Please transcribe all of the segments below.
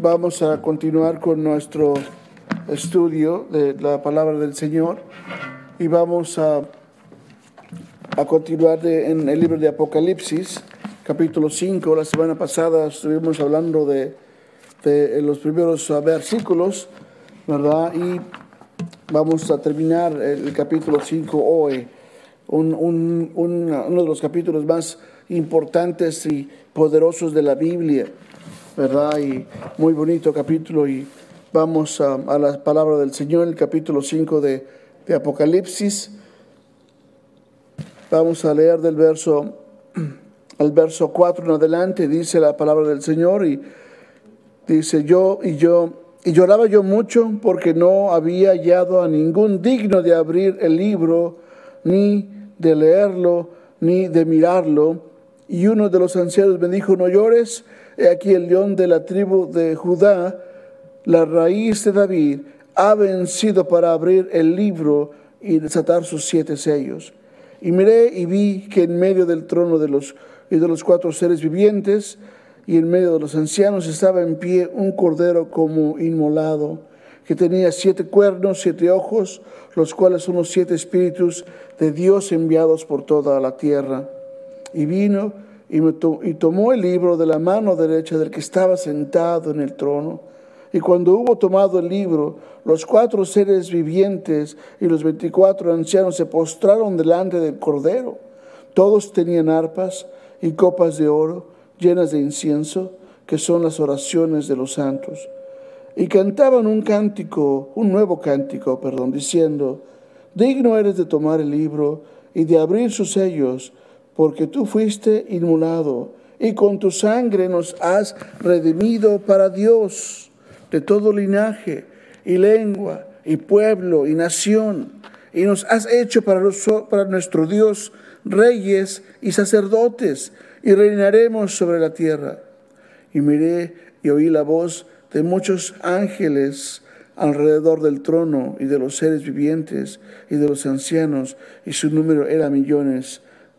vamos a continuar con nuestro estudio de la palabra del Señor y vamos a, a continuar en el libro de Apocalipsis, capítulo 5. La semana pasada estuvimos hablando de, de los primeros versículos, ¿verdad? Y vamos a terminar el capítulo 5 hoy, un, un, uno de los capítulos más importantes y poderosos de la Biblia. ¿Verdad? Y muy bonito capítulo y vamos a, la palabra del Señor, el capítulo 5 de, de, Apocalipsis. Vamos a leer del verso, al verso 4 en adelante, dice la palabra del Señor y dice yo y yo, y lloraba yo mucho porque no había hallado a ningún digno de abrir el libro, ni de leerlo, ni de mirarlo. Y uno de los ancianos me dijo, no llores, Aquí el león de la tribu de Judá, la raíz de David, ha vencido para abrir el libro y desatar sus siete sellos. Y miré y vi que en medio del trono de los, y de los cuatro seres vivientes y en medio de los ancianos estaba en pie un cordero como inmolado, que tenía siete cuernos, siete ojos, los cuales son los siete espíritus de Dios enviados por toda la tierra. Y vino y, tomó el libro de la mano derecha del que estaba sentado en el trono. Y cuando hubo tomado el libro, los cuatro seres vivientes y los veinticuatro ancianos se postraron delante del Cordero. Todos tenían arpas y copas de oro llenas de incienso, que son las oraciones de los santos. Y cantaban un cántico, un nuevo cántico, perdón, diciendo, digno eres de tomar el libro y de abrir sus sellos porque tú fuiste inmolado y con tu sangre nos has redimido para Dios de todo linaje y lengua y pueblo y nación, y nos has hecho para, para nuestro Dios reyes y sacerdotes, y reinaremos sobre la tierra. Y miré y oí la voz de muchos ángeles alrededor del trono y de los seres vivientes y de los ancianos, y su número era millones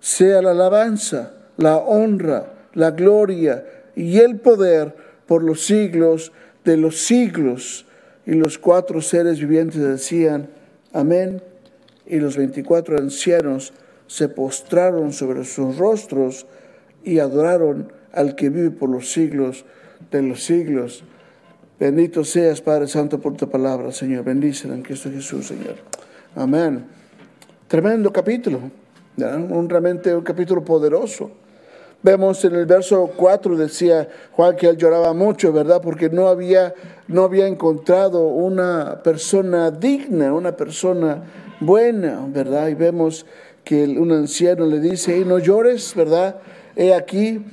sea la alabanza, la honra, la gloria y el poder por los siglos de los siglos. Y los cuatro seres vivientes decían, amén. Y los veinticuatro ancianos se postraron sobre sus rostros y adoraron al que vive por los siglos de los siglos. Bendito seas, Padre Santo, por tu palabra, Señor. Bendícela en Cristo Jesús, Señor. Amén. Tremendo capítulo, un realmente un capítulo poderoso. Vemos en el verso 4 decía Juan que él lloraba mucho, ¿verdad? Porque no había, no había encontrado una persona digna, una persona buena, ¿verdad? Y vemos que un anciano le dice, no llores, ¿verdad? He aquí,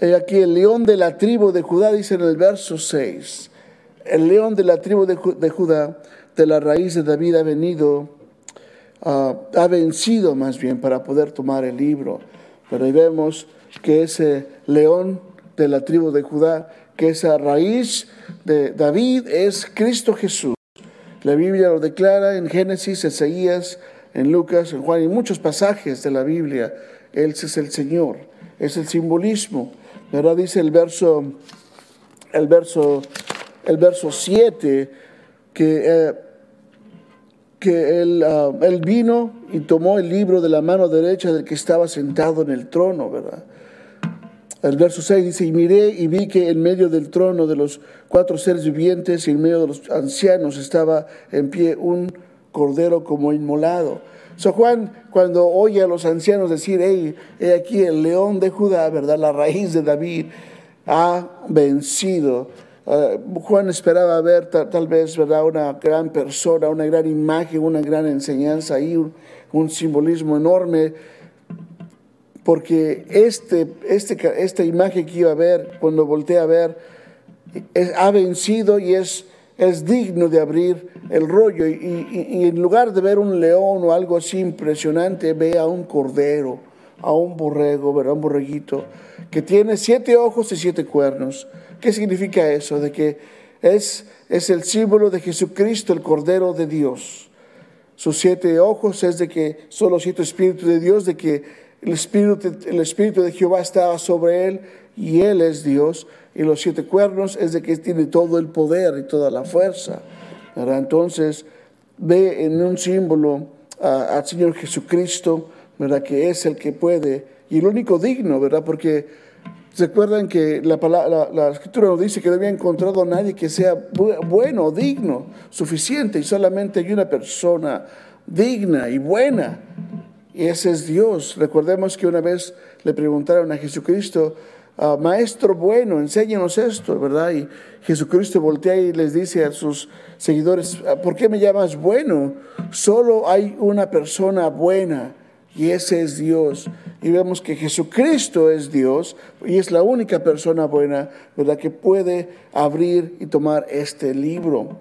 he aquí el león de la tribu de Judá, dice en el verso 6, el león de la tribu de Judá, de la raíz de David ha venido Ah, ha vencido más bien para poder tomar el libro. Pero ahí vemos que ese león de la tribu de Judá, que esa raíz de David es Cristo Jesús. La Biblia lo declara en Génesis, Ezeías, en Lucas, en Juan, y muchos pasajes de la Biblia. Él es el Señor, es el simbolismo. ¿Verdad? Dice el verso, el verso, el verso 7 que eh, que ah, él, vino y tomó el libro de la mano derecha del que estaba sentado en el trono, ¿verdad? El verso 6 dice, y miré y vi que en medio del trono de los cuatro seres vivientes y en medio de los ancianos estaba en pie un cordero como inmolado. So Juan, cuando oye a los ancianos decir, hey, he aquí el león de Judá, ¿verdad? La raíz de David ha vencido Ah, Juan esperaba ver tal, vez ¿verdad? una gran persona, una gran imagen, una gran enseñanza ahí, un, simbolismo enorme, porque este, este, esta imagen que iba a ver, cuando volteé a ver, ha vencido y es, es digno de abrir el rollo. Y, en lugar de ver un león o algo así impresionante, ve a un cordero, a un borrego, ¿verdad? un borreguito, que tiene siete ojos y siete cuernos. ¿Qué significa eso? De que es, es el símbolo de Jesucristo, el Cordero de Dios. Sus siete ojos es de que son los siete espíritus de Dios, de que el espíritu, el espíritu de Jehová estaba sobre él y él es Dios. Y los siete cuernos es de que tiene todo el poder y toda la fuerza. Entonces ve en un símbolo al Señor Jesucristo, ¿verdad? que es el que puede y el único digno, ¿verdad? Porque recuerdan que la, escritura nos dice que no había encontrado a nadie que sea bueno, digno, suficiente, y solamente hay una persona digna y buena, y ese es Dios. Recordemos que una vez le preguntaron a Jesucristo, Ah, maestro bueno, enséñanos esto, ¿verdad? Y Jesucristo voltea y les dice a sus seguidores, ah, ¿por qué me llamas bueno? Solo hay una persona buena y ese es Dios. Y vemos que Jesucristo es Dios y es la única persona buena, ¿verdad? Que puede abrir y tomar este libro.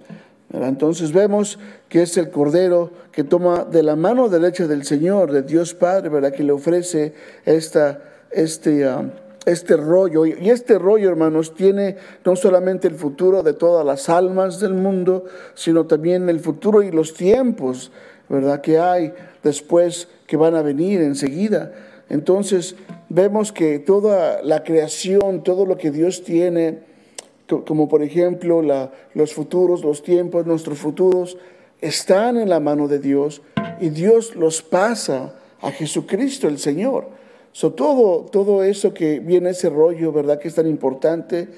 Entonces vemos que es el Cordero que toma de la mano derecha del Señor, de Dios Padre, ¿verdad? Que le ofrece esta, este... Ah, este rollo. Y este rollo, hermanos, tiene no solamente el futuro de todas las almas del mundo, sino también el futuro y los tiempos, ¿verdad? Que hay después que van a venir enseguida. Entonces, vemos que toda la creación, todo lo que Dios tiene, como por ejemplo los futuros, los tiempos, nuestros futuros, están en la mano de Dios y Dios los pasa a Jesucristo el Señor. So, todo, todo eso que viene ese rollo, ¿verdad? Que es tan importante,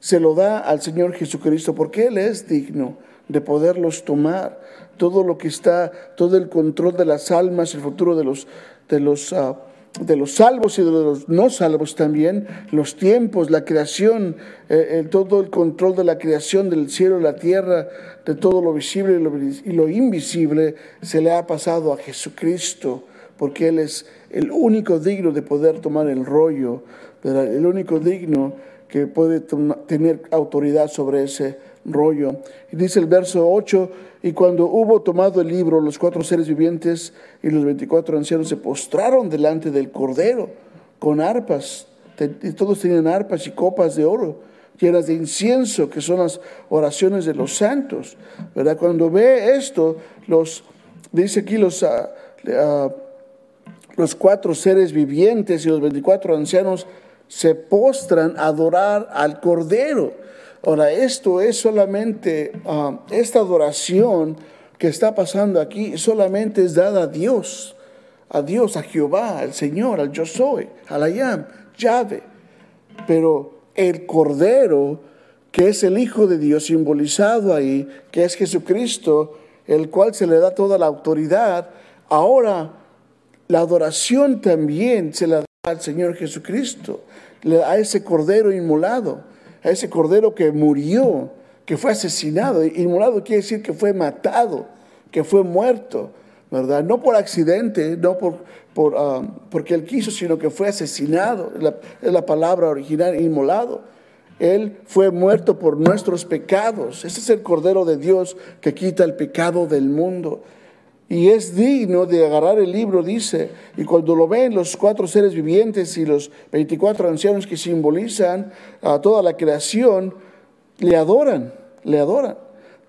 se lo da al Señor Jesucristo porque Él es digno de poderlos tomar. Todo lo que está, todo el control de las almas, el futuro de los, de los, ah, de los salvos y de los no salvos también, los tiempos, la creación, eh, todo el control de la creación del cielo y la tierra, de todo lo visible y lo invisible, se le ha pasado a Jesucristo porque Él es el único digno de poder tomar el rollo, el único digno que puede tener autoridad sobre ese rollo. Y dice el verso 8, y cuando hubo tomado el libro, los cuatro seres vivientes y los veinticuatro ancianos se postraron delante del Cordero con arpas, y todos tenían arpas y copas de oro llenas de incienso, que son las oraciones de los santos. ¿verdad? Cuando ve esto, los, dice aquí los... Ah, los cuatro seres vivientes y los veinticuatro ancianos se postran a adorar al Cordero. Ahora, esto es solamente, ah, esta adoración que está pasando aquí solamente es dada a Dios, a Dios, a Jehová, al Señor, al yo soy, al Ayam, llave. Pero el Cordero, que es el Hijo de Dios simbolizado ahí, que es Jesucristo, el cual se le da toda la autoridad, ahora la adoración también se la da al Señor Jesucristo, a ese cordero inmolado, a ese cordero que murió, que fue asesinado. Inmolado quiere decir que fue matado, que fue muerto, ¿verdad? No por accidente, no por, por ah, porque él quiso, sino que fue asesinado. es la palabra original, inmolado. Él fue muerto por nuestros pecados. Ese es el Cordero de Dios que quita el pecado del mundo. Y es digno de agarrar el libro, dice, y cuando lo ven los cuatro seres vivientes y los 24 ancianos que simbolizan a toda la creación, le adoran, le adoran,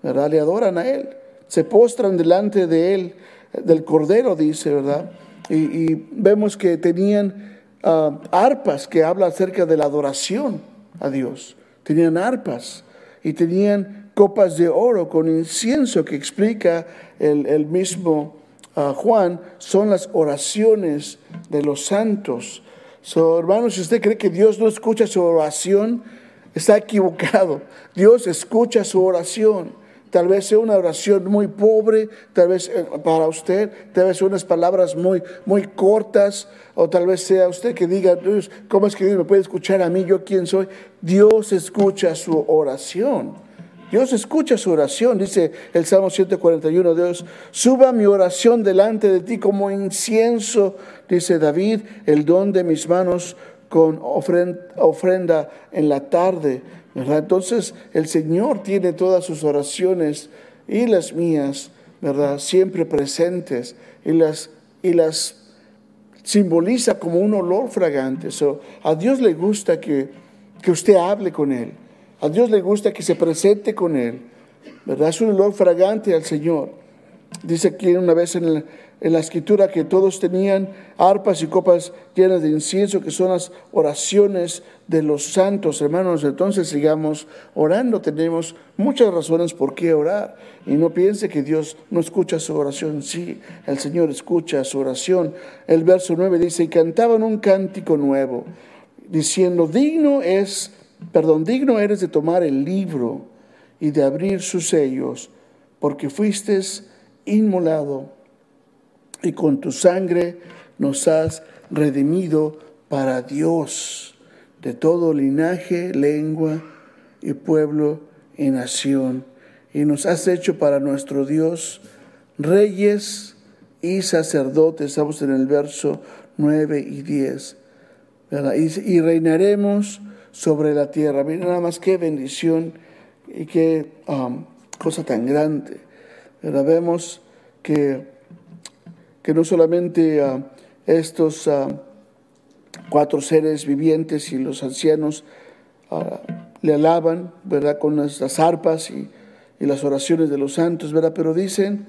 ¿verdad? Le adoran a Él, se postran delante de Él, del Cordero, dice, ¿verdad? Y, vemos que tenían ah, arpas que habla acerca de la adoración a Dios, tenían arpas y tenían copas de oro con incienso que explica el, mismo ah, Juan, son las oraciones de los santos. So, hermanos, si usted cree que Dios no escucha su oración, está equivocado. Dios escucha su oración. Tal vez sea una oración muy pobre, tal vez eh, para usted, tal vez unas palabras muy, muy cortas, o tal vez sea usted que diga, ¿cómo es que Dios me puede escuchar a mí? ¿Yo quién soy? Dios escucha su oración. Dios escucha su oración, dice el Salmo 141, Dios, suba mi oración delante de ti como incienso, dice David, el don de mis manos con ofrenda, en la tarde. Entonces el Señor tiene todas sus oraciones y las mías, ¿verdad? Siempre presentes y las, y las simboliza como un olor fragante. So, a Dios le gusta que, que usted hable con Él. A Dios le gusta que se presente con Él. ¿Verdad? Es un olor fragante al Señor. Dice aquí una vez en la, escritura que todos tenían arpas y copas llenas de incienso, que son las oraciones de los santos, hermanos. Entonces sigamos orando. Tenemos muchas razones por qué orar. Y no piense que Dios no escucha su oración. Sí, el Señor escucha su oración. El verso 9 dice, y cantaban un cántico nuevo, diciendo, digno es, perdón, digno eres de tomar el libro y de abrir sus sellos, porque fuiste inmolado y con tu sangre nos has redimido para Dios de todo linaje, lengua y pueblo y nación. Y nos has hecho para nuestro Dios reyes y sacerdotes. Estamos en el verso 9 y 10. Y, reinaremos sobre la tierra. Mira nada más qué bendición y qué um, cosa tan grande. Pero vemos que, que no solamente uh, estos uh, cuatro seres vivientes y los ancianos uh, le alaban, ¿verdad? Con las, arpas y, y, las oraciones de los santos, ¿verdad? Pero dicen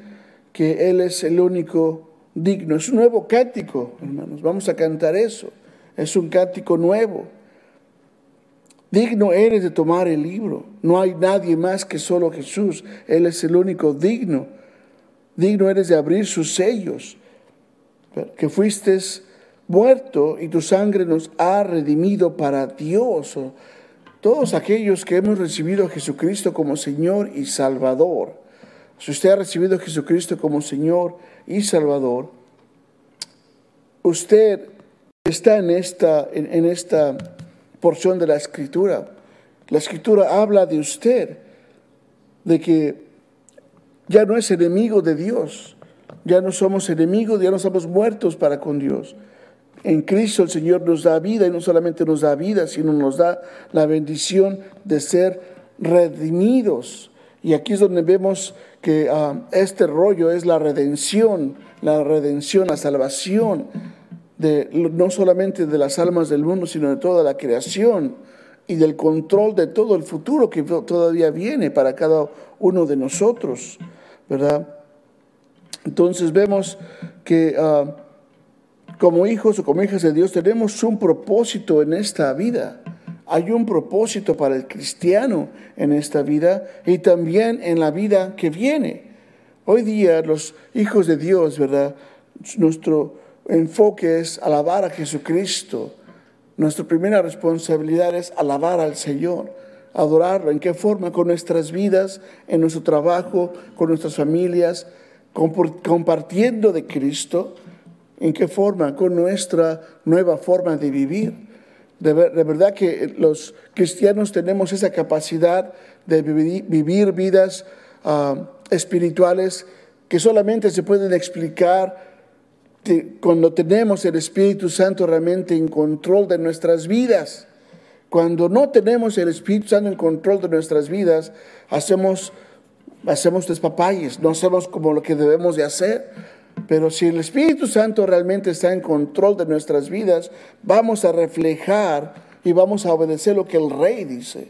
que Él es el único digno. Es un nuevo cántico, hermanos. Vamos a cantar eso. Es un cántico nuevo. Digno eres de tomar el libro. No hay nadie más que solo Jesús. Él es el único digno. Digno eres de abrir sus sellos. Que fuiste muerto y tu sangre nos ha redimido para Dios. Todos aquellos que hemos recibido a Jesucristo como Señor y Salvador. Si usted ha recibido a Jesucristo como Señor y Salvador, usted está en esta, en esta porción de la escritura. La escritura habla de usted, de que ya no es enemigo de Dios, ya no somos enemigos, ya no somos muertos para con Dios. En Cristo el Señor nos da vida y no solamente nos da vida, sino nos da la bendición de ser redimidos. Y aquí es donde vemos que ah, este rollo es la redención, la redención, la salvación no solamente de las almas del mundo, sino de toda la creación y del control de todo el futuro que todavía viene para cada uno de nosotros, ¿verdad? Entonces vemos que ah, como hijos o como hijas de Dios tenemos un propósito en esta vida. Hay un propósito para el cristiano en esta vida y también en la vida que viene. Hoy día los hijos de Dios, ¿verdad? Nuestro enfoque es alabar a Jesucristo. Nuestra primera responsabilidad es alabar al Señor, adorarlo. ¿En qué forma? Con nuestras vidas, en nuestro trabajo, con nuestras familias, compartiendo de Cristo. ¿En qué forma? Con nuestra nueva forma de vivir. De, verdad que los cristianos tenemos esa capacidad de vivir, vidas ah, espirituales que solamente se pueden explicar cuando tenemos el Espíritu Santo realmente en control de nuestras vidas. Cuando no tenemos el Espíritu Santo en control de nuestras vidas, hacemos, hacemos despapalles, no hacemos como lo que debemos de hacer. Pero si el Espíritu Santo realmente está en control de nuestras vidas, vamos a reflejar y vamos a obedecer lo que el Rey dice.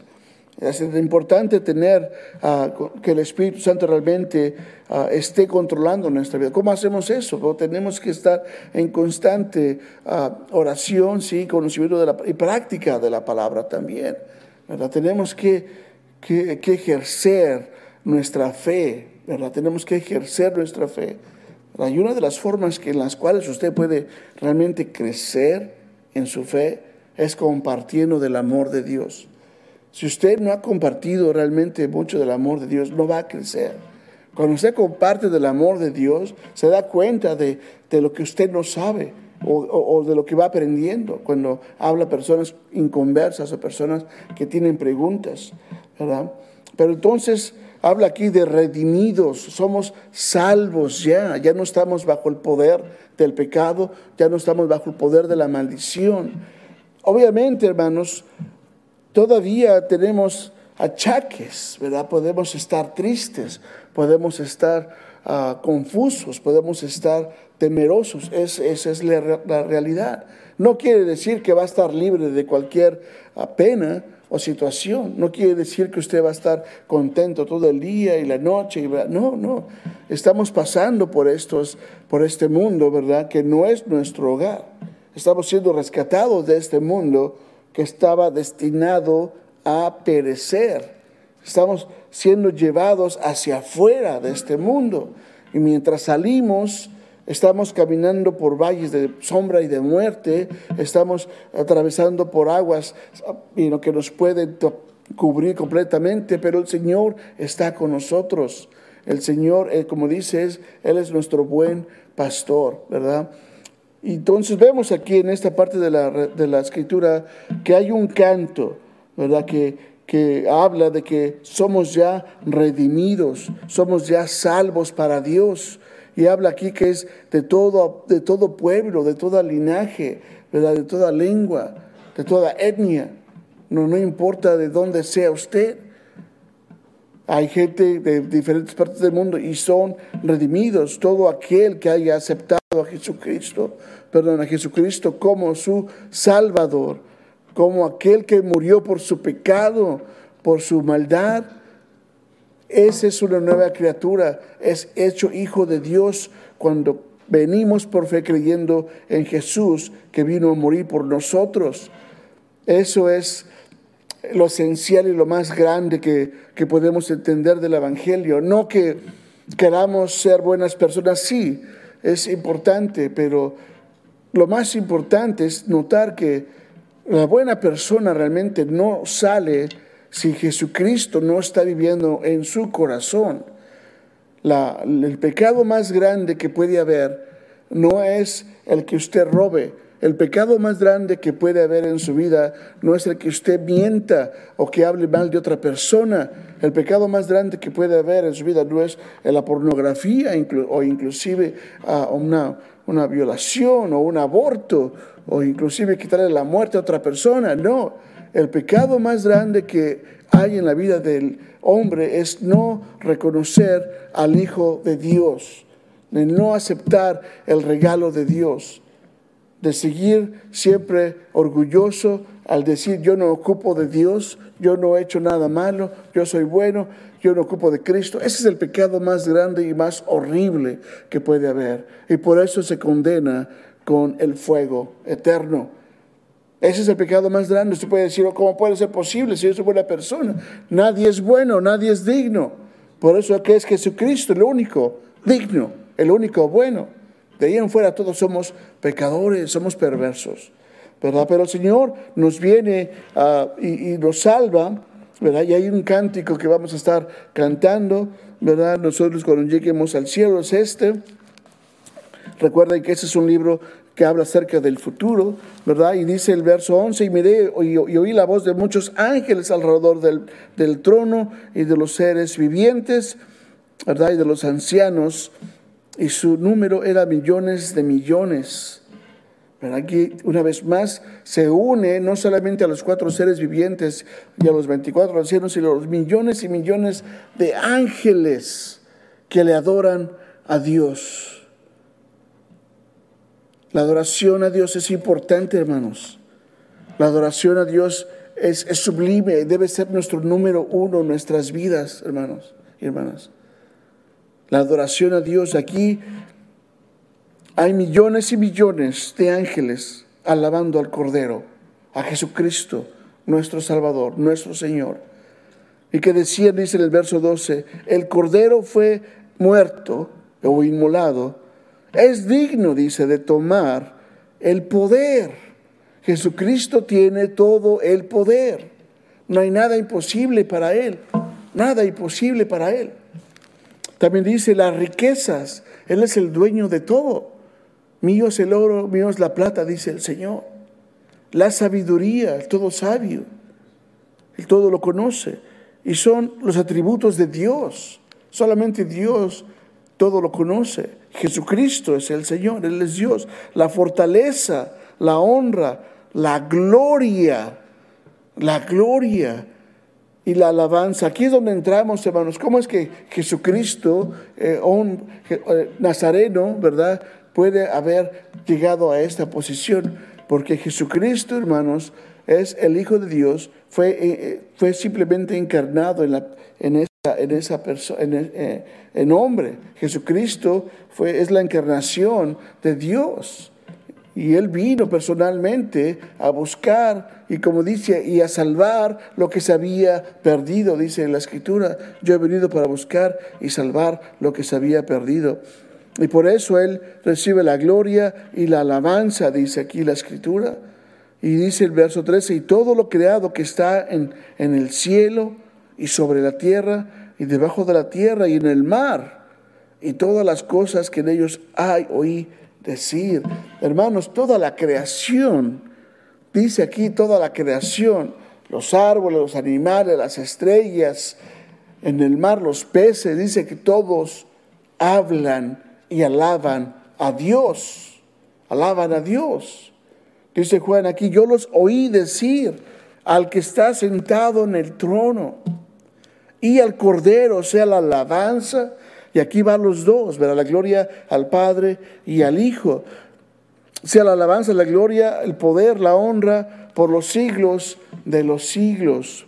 Es importante tener ah, que el Espíritu Santo realmente ah, esté controlando nuestra vida. ¿Cómo hacemos eso? tenemos que estar en constante ah, oración, sí, conocimiento de la, y práctica de la palabra también. ¿verdad? Tenemos que, que, ejercer nuestra fe, ¿verdad? Tenemos que ejercer nuestra fe. Y una de las formas en las cuales usted puede realmente crecer en su fe es compartiendo del amor de Dios. Si usted no ha compartido realmente mucho del amor de Dios, no va a crecer. Cuando usted comparte del amor de Dios, se da cuenta de, lo que usted no sabe o, de lo que va aprendiendo cuando habla personas inconversas o personas que tienen preguntas, ¿verdad? Pero entonces habla aquí de redimidos, somos salvos ya, ya no estamos bajo el poder del pecado, ya no estamos bajo el poder de la maldición. obviamente, hermanos, todavía tenemos achaques, ¿verdad? Podemos estar tristes, podemos estar ah, confusos, podemos estar temerosos. esa es la, realidad. No quiere decir que va a estar libre de cualquier ah, pena o situación. No quiere decir que usted va a estar contento todo el día y la noche. no, no. Estamos pasando por estos, por este mundo, ¿verdad? Que no es nuestro hogar. Estamos siendo rescatados de este mundo que estaba destinado a perecer. Estamos siendo llevados hacia afuera de este mundo. Y mientras salimos, estamos caminando por valles de sombra y de muerte, estamos atravesando por aguas que nos pueden cubrir completamente, pero el Señor está con nosotros. El Señor, eh, como dices, Él es nuestro buen pastor, ¿verdad? Entonces vemos aquí en esta parte de la, de la escritura que hay un canto, ¿verdad? Que, que habla de que somos ya redimidos, somos ya salvos para Dios. Y habla aquí que es de todo, de todo pueblo, de toda linaje, ¿verdad? de toda lengua, de toda etnia. No, no importa de dónde sea usted. Hay gente de diferentes partes del mundo y son redimidos. Todo aquel que haya aceptado a Jesucristo, perdón, a Jesucristo como su Salvador, como aquel que murió por su pecado, por su maldad. Esa es una nueva criatura, es hecho hijo de Dios cuando venimos por fe creyendo en Jesús que vino a morir por nosotros. Eso es lo esencial y lo más grande que, que podemos entender del Evangelio. No que queramos ser buenas personas, sí, es importante, pero lo más importante es notar que la buena persona realmente no sale si Jesucristo no está viviendo en su corazón. el pecado más grande que puede haber no es el que usted robe. El pecado más grande que puede haber en su vida no es el que usted mienta o que hable mal de otra persona. El pecado más grande que puede haber en su vida no es la pornografía o inclusive ah, una, una violación o un aborto o inclusive quitarle la muerte a otra persona. No, el pecado más grande que hay en la vida del hombre es no reconocer al Hijo de Dios, de no aceptar el regalo de Dios, de seguir siempre orgulloso al decir yo no ocupo de Dios, yo no he hecho nada malo, yo soy bueno, yo no ocupo de Cristo. Ese es el pecado más grande y más horrible que puede haber. Y por eso se condena con el fuego eterno. Ese es el pecado más grande. Usted puede decir, ¿cómo puede ser posible si yo soy buena persona? Nadie es bueno, nadie es digno. Por eso que es Jesucristo el único digno, el único bueno. De ahí en fuera todos somos pecadores, somos perversos. ¿Verdad? Pero el Señor nos viene ah, y, nos salva, ¿verdad? Y hay un cántico que vamos a estar cantando, ¿verdad? Nosotros cuando lleguemos al cielo es este. Recuerden que ese es un libro que habla acerca del futuro, ¿verdad? Y dice el verso 11, y miré y, oí la voz de muchos ángeles alrededor del, del, trono y de los seres vivientes, ¿verdad? Y de los ancianos, y su número era millones de millones. Pero aquí, una vez más, se une no solamente a los cuatro seres vivientes y a los 24 ancianos, sino a los millones y millones de ángeles que le adoran a Dios. La adoración a Dios es importante, hermanos. La adoración a Dios es, sublime, debe ser nuestro número uno en nuestras vidas, hermanos y hermanas. La adoración a Dios aquí hay millones y millones de ángeles alabando al Cordero, a Jesucristo, nuestro Salvador, nuestro Señor. Y que decía, dice en el verso 12, el Cordero fue muerto o inmolado es digno, dice, de tomar el poder. Jesucristo tiene todo el poder. No hay nada imposible para Él. Nada imposible para Él. También dice las riquezas. Él es el dueño de todo. Mío es el oro, mío es la plata, dice el Señor. La sabiduría, el todo sabio. El todo lo conoce. Y son los atributos de Dios. Solamente Dios todo lo conoce. Jesucristo es el Señor, Él es Dios. La fortaleza, la honra, la gloria, la gloria y la alabanza. Aquí es donde entramos, hermanos. ¿Cómo es que Jesucristo, eh, un eh, nazareno, ¿verdad? Puede haber llegado a esta posición. Porque Jesucristo, hermanos, es el Hijo de Dios, fue, eh, fue simplemente encarnado en, la, en esa, en esa persona, en, en, hombre. Jesucristo fue, es la encarnación de Dios. Y Él vino personalmente a buscar y como dice, y a salvar lo que se había perdido, dice en la escritura. Yo he venido para buscar y salvar lo que se había perdido. Y por eso Él recibe la gloria y la alabanza, dice aquí la escritura. Y dice el verso 13, y todo lo creado que está en, en el cielo y sobre la tierra y debajo de la tierra y en el mar, y todas las cosas que en ellos hay, oí decir. Hermanos, toda la creación, dice aquí toda la creación, los árboles, los animales, las estrellas, en el mar los peces, dice que todos hablan y alaban a Dios, alaban a Dios. Dice Juan aquí, yo los oí decir al que está sentado en el trono y al Cordero, sea, la alabanza y aquí van los dos, ¿verdad? La gloria al Padre y al Hijo. Sea la alabanza, la gloria, el poder, la honra por los siglos de los siglos.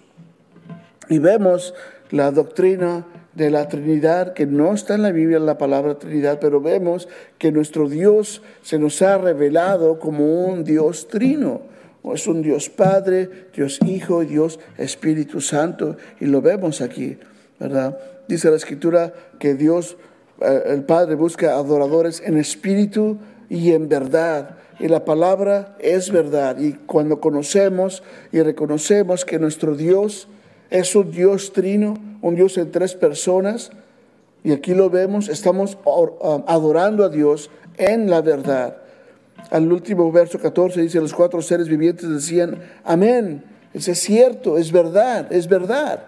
Y vemos la doctrina de la Trinidad, que no está en la Biblia la palabra Trinidad, pero vemos que nuestro Dios se nos ha revelado como un Dios trino. Es un Dios Padre, Dios Hijo y Dios Espíritu Santo, y lo vemos aquí, ¿verdad? dice la escritura que Dios, eh, el Padre, busca adoradores en espíritu y en verdad. Y la palabra es verdad. Y cuando conocemos y reconocemos que nuestro Dios es un Dios trino, un Dios en tres personas, y aquí lo vemos, estamos um, adorando a Dios en la verdad. Al último verso 14 dice, los cuatro seres vivientes decían, amén. Es cierto, es verdad, es verdad.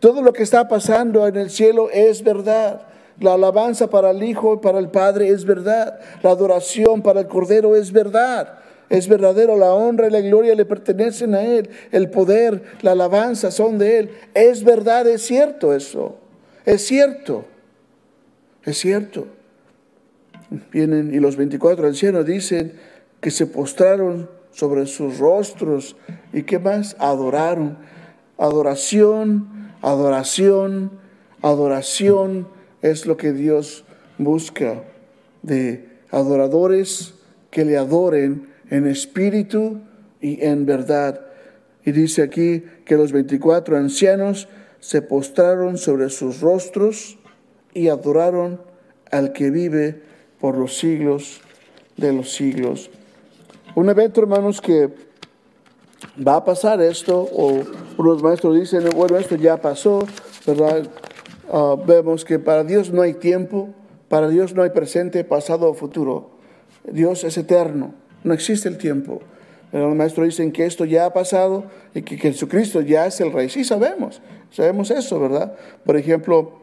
Todo lo que está pasando en el cielo es verdad. La alabanza para el Hijo y para el Padre es verdad. La adoración para el Cordero es verdad. Es verdadero, la honra y la gloria le pertenecen a Él. El poder, la alabanza son de Él. Es verdad, es cierto eso. Es cierto. Es cierto. Vienen y los 24 ancianos dicen que se postraron sobre sus rostros y qué más adoraron. Adoración Adoración, adoración es lo que Dios busca de adoradores que le adoren en espíritu y en verdad. Y dice aquí que los 24 ancianos se postraron sobre sus rostros y adoraron al que vive por los siglos de los siglos. Un evento, hermanos, que va a pasar esto, o unos maestros dicen, bueno, esto ya pasó, ¿verdad? Ah, vemos que para Dios no hay tiempo, para Dios no hay presente, pasado o futuro. Dios es eterno, no existe el tiempo. Pero los maestros dicen que esto ya ha pasado y que, Jesucristo ya es el Rey. Sí, sabemos, sabemos eso, ¿verdad? Por ejemplo,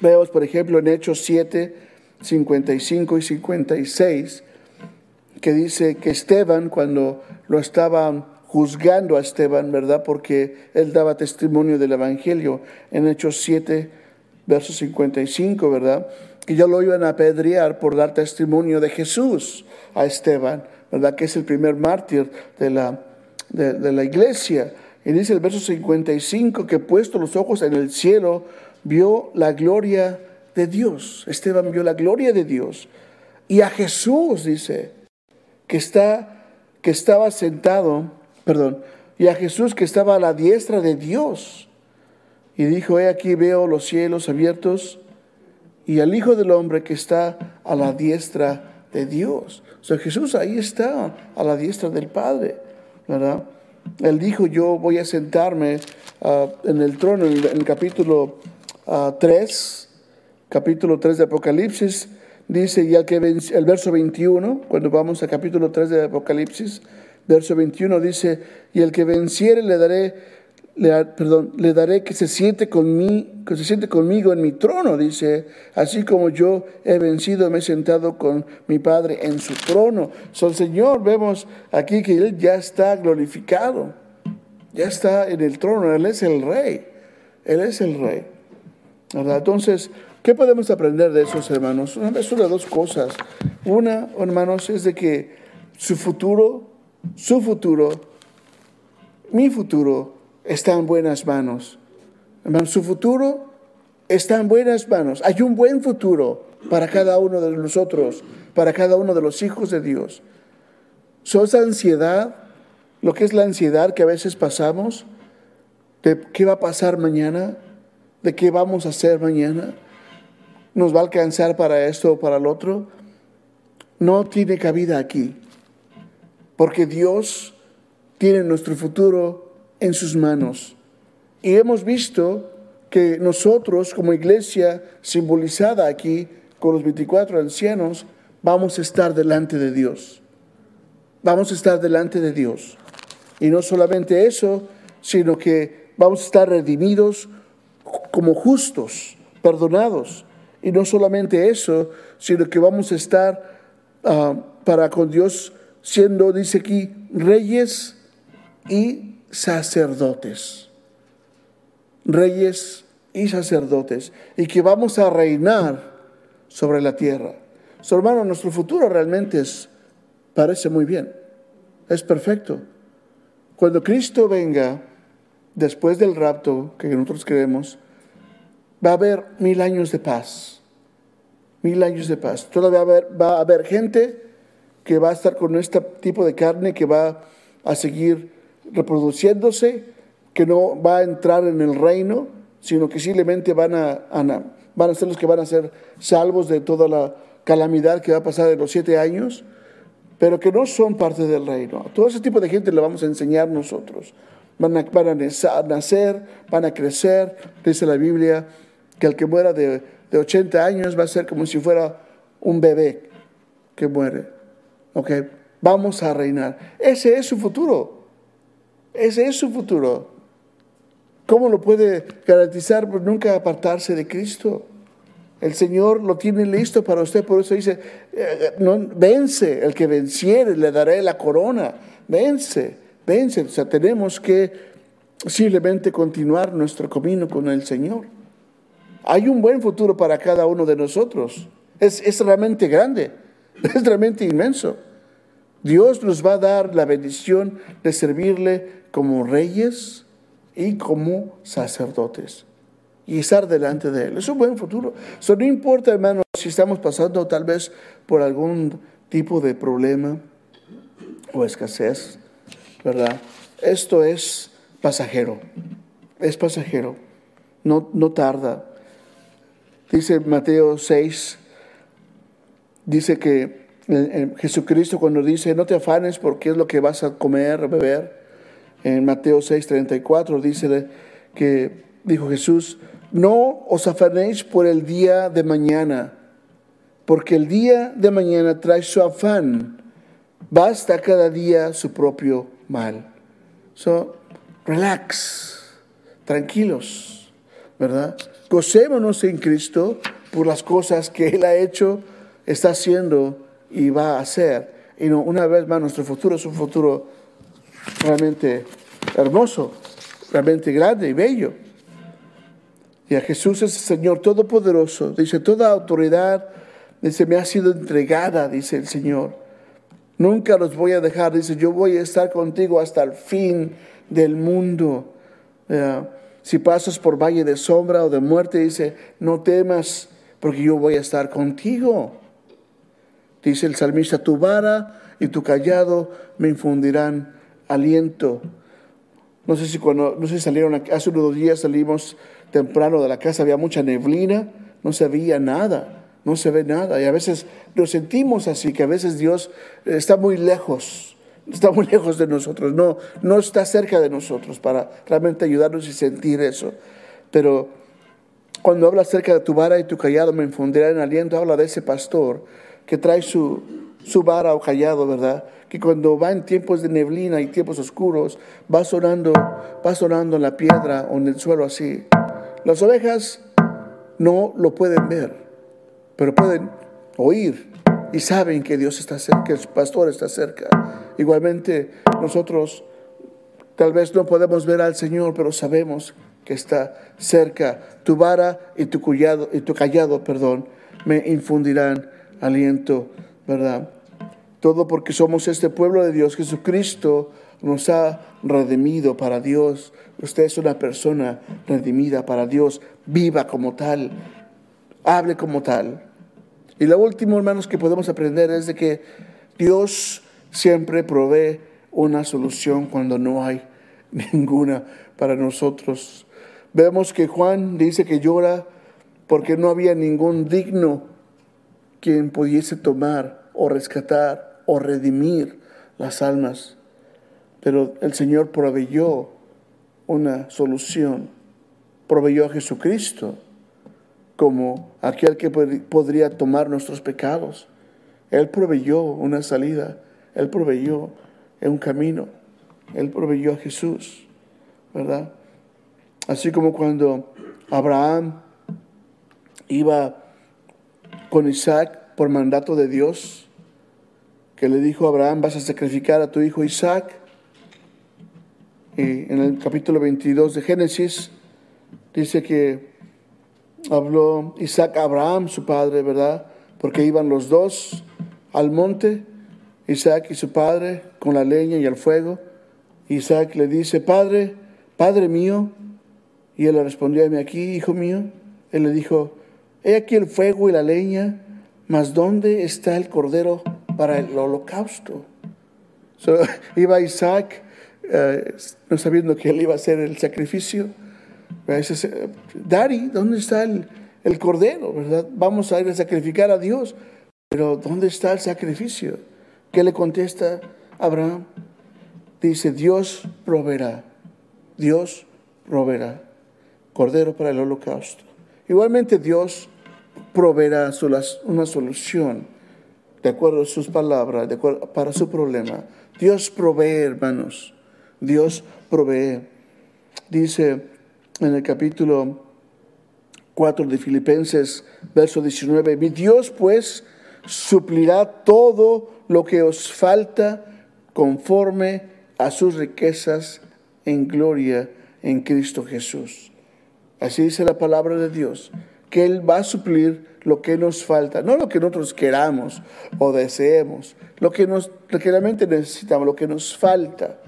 vemos, por ejemplo, en Hechos 7, 55 y 56, que dice que Esteban, cuando lo estaban juzgando a Esteban, ¿verdad? Porque él daba testimonio del Evangelio en Hechos 7, verso 55, ¿verdad? Que ya lo iban a apedrear por dar testimonio de Jesús a Esteban, ¿verdad? Que es el primer mártir de la, de, la iglesia. Y dice el verso 55 que puesto los ojos en el cielo, vio la gloria de Dios. Esteban vio la gloria de Dios. Y a Jesús, dice, que, está, que estaba sentado perdón, y a Jesús que estaba a la diestra de Dios. Y dijo, he aquí veo los cielos abiertos y al Hijo del Hombre que está a la diestra de Dios. O sea, Jesús ahí está, a la diestra del Padre, ¿verdad? Él dijo, yo voy a sentarme ah, en el trono, en el, capítulo 3, ah, capítulo 3 de Apocalipsis, dice, y al que el verso 21, cuando vamos a capítulo 3 de Apocalipsis, verso 21 dice, y el que venciere le daré le, perdón, le daré que se siente conmigo, que se siente conmigo en mi trono, dice, así como yo he vencido, me he sentado con mi Padre en su trono. So, el Señor, vemos aquí que Él ya está glorificado, ya está en el trono, Él es el Rey, Él es el Rey. ¿verdad? Entonces, ¿qué podemos aprender de esos hermanos? Una de dos cosas. Una, hermanos, es de que su futuro, su futuro, mi futuro, está en buenas manos. su futuro está en buenas manos. Hay un buen futuro para cada uno de nosotros, para cada uno de los hijos de Dios. So, esa ansiedad, lo que es la ansiedad que a veces pasamos, de qué va a pasar mañana, de qué vamos a hacer mañana, nos va a alcanzar para esto o para el otro, no tiene cabida aquí, porque Dios tiene nuestro futuro en sus manos. Y hemos visto que nosotros como iglesia simbolizada aquí con los 24 ancianos, vamos a estar delante de Dios. Vamos a estar delante de Dios. Y no solamente eso, sino que vamos a estar redimidos como justos, perdonados. Y no solamente eso, sino que vamos a estar ah, para con Dios siendo, dice aquí, reyes y sacerdotes, reyes y sacerdotes, y que vamos a reinar sobre la tierra. Su hermano, nuestro futuro realmente es, parece muy bien, es perfecto. Cuando Cristo venga, después del rapto que nosotros creemos, va a haber mil años de paz, mil años de paz. Todavía va a haber gente que va a estar con este tipo de carne, que va a seguir reproduciéndose, que no va a entrar en el reino, sino que simplemente van a, van a ser los que van a ser salvos de toda la calamidad que va a pasar en los siete años, pero que no son parte del reino. Todo ese tipo de gente le vamos a enseñar nosotros. Van a, van a nacer, van a crecer, dice la Biblia, que el que muera de, de 80 años va a ser como si fuera un bebé que muere. ¿Ok? Vamos a reinar. Ese es su futuro. Ese es su futuro. ¿Cómo lo puede garantizar? Pues nunca apartarse de Cristo. El Señor lo tiene listo para usted, por eso dice, eh, no, vence, el que venciere, le daré la corona. Vence, vence. O sea, tenemos que simplemente continuar nuestro camino con el Señor. Hay un buen futuro para cada uno de nosotros. Es, es realmente grande, es realmente inmenso. Dios nos va a dar la bendición de servirle como reyes y como sacerdotes y estar delante de Él. Es un buen futuro. Eso no importa, hermanos, si estamos pasando tal vez por algún tipo de problema o escasez, ¿verdad? Esto es pasajero, es pasajero, no, no tarda. Dice Mateo 6, dice que Jesucristo cuando dice, no te afanes porque es lo que vas a comer, beber, en Mateo 6:34 dice que dijo Jesús, no os afanéis por el día de mañana, porque el día de mañana trae su afán, basta cada día su propio mal. So, relax, tranquilos, ¿verdad? Gocémonos en Cristo por las cosas que Él ha hecho, está haciendo y va a hacer. Y no, una vez más, nuestro futuro es un futuro realmente hermoso, realmente grande y bello. Y a Jesús es el Señor Todopoderoso. Dice, toda autoridad, dice, me ha sido entregada, dice el Señor. Nunca los voy a dejar, dice, yo voy a estar contigo hasta el fin del mundo. si pasas por valle de sombra o de muerte, dice, no temas, porque yo voy a estar contigo. Dice el salmista, tu vara y tu callado me infundirán aliento. No sé si cuando, no sé si salieron, hace unos días salimos temprano de la casa, había mucha neblina, no se veía nada, no se ve nada. Y a veces nos sentimos así, que a veces Dios está muy lejos, está muy lejos de nosotros, no, no está cerca de nosotros para realmente ayudarnos y sentir eso. Pero cuando habla acerca de tu vara y tu callado me infundirán aliento, habla de ese pastor que trae su, su vara o callado, ¿verdad? Que cuando va en tiempos de neblina y tiempos oscuros, va sonando, va sonando en la piedra o en el suelo así. Las ovejas no lo pueden ver, pero pueden oír y saben que Dios está cerca, que el pastor está cerca. Igualmente nosotros tal vez no podemos ver al Señor, pero sabemos que está cerca. Tu vara y tu callado, y tu callado, perdón, me infundirán aliento, ¿verdad? Todo porque somos este pueblo de Dios. Jesucristo nos ha redimido para Dios. Usted es una persona redimida para Dios. Viva como tal. Hable como tal. Y lo último, hermanos, que podemos aprender es de que Dios siempre provee una solución cuando no hay ninguna para nosotros. Vemos que Juan dice que llora porque no había ningún digno quien pudiese tomar o rescatar o redimir las almas. Pero el Señor proveyó una solución, proveyó a Jesucristo como aquel que podría tomar nuestros pecados. Él proveyó una salida, Él proveyó un camino, Él proveyó a Jesús, ¿verdad? Así como cuando Abraham iba con Isaac por mandato de Dios, que le dijo Abraham, vas a sacrificar a tu hijo Isaac. Y en el capítulo 22 de Génesis dice que habló Isaac a Abraham, su padre, ¿verdad? Porque iban los dos al monte, Isaac y su padre, con la leña y el fuego. Isaac le dice, Padre, Padre mío, y él le respondió, heme aquí, hijo mío. Él le dijo, he aquí el fuego y la leña, mas ¿dónde está el cordero para el holocausto? iba Isaac, eh, no sabiendo que él iba a hacer el sacrificio. Dice, Daddy, ¿dónde está el, el cordero? ¿verdad? Vamos a ir a sacrificar a Dios. Pero ¿dónde está el sacrificio? ¿Qué le contesta Abraham? Dice, Dios proveerá. Dios proveerá cordero para el holocausto. Igualmente Dios proveerá una solución de acuerdo a sus palabras, para su problema. Dios provee, hermanos. Dios provee. Dice en el capítulo 4 de Filipenses, verso 19, mi Dios pues suplirá todo lo que os falta conforme a sus riquezas en gloria en Cristo Jesús. Así dice la palabra de Dios, que Él va a suplir lo que nos falta, no lo que nosotros queramos o deseemos, lo que, nos, realmente necesitamos, lo que nos falta,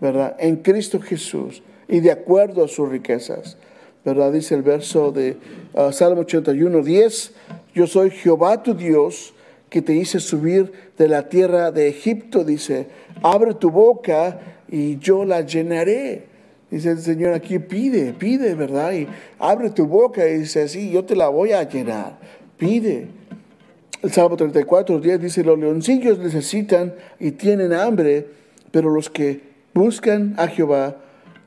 ¿verdad? En Cristo Jesús y de acuerdo a sus riquezas, ¿verdad? Dice el verso de uh, Salmo 81, 10, yo soy Jehová tu Dios que te hice subir de la tierra de Egipto, dice, abre tu boca y yo la llenaré. Dice el Señor aquí, pide, pide, ¿verdad? Y abre tu boca y dice así, yo te la voy a llenar. Pide. El Salmo 34, 10 dice, los leoncillos necesitan y tienen hambre, pero los que buscan a Jehová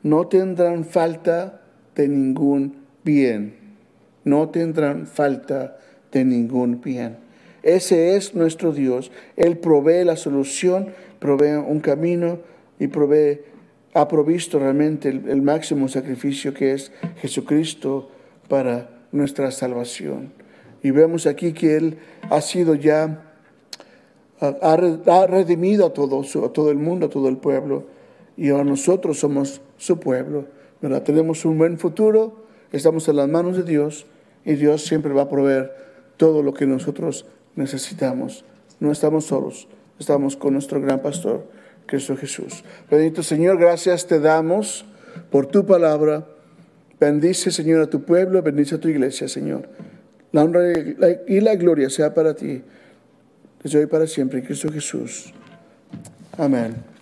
no tendrán falta de ningún bien. No tendrán falta de ningún bien. Ese es nuestro Dios. Él provee la solución, provee un camino y provee ha provisto realmente el, máximo sacrificio que es Jesucristo para nuestra salvación. Y vemos aquí que Él ha sido ya, ha, redimido a todo, a todo el mundo, a todo el pueblo. Y ahora nosotros somos su pueblo. ¿verdad? Tenemos un buen futuro, estamos en las manos de Dios y Dios siempre va a proveer todo lo que nosotros necesitamos. No estamos solos, estamos con nuestro gran pastor. Cristo Jesús. Bendito Señor, gracias te damos por tu palabra. Bendice, Señor, a tu pueblo, bendice a tu iglesia, Señor. La honra y la gloria sea para ti, desde hoy para siempre, en Cristo Jesús. Amén.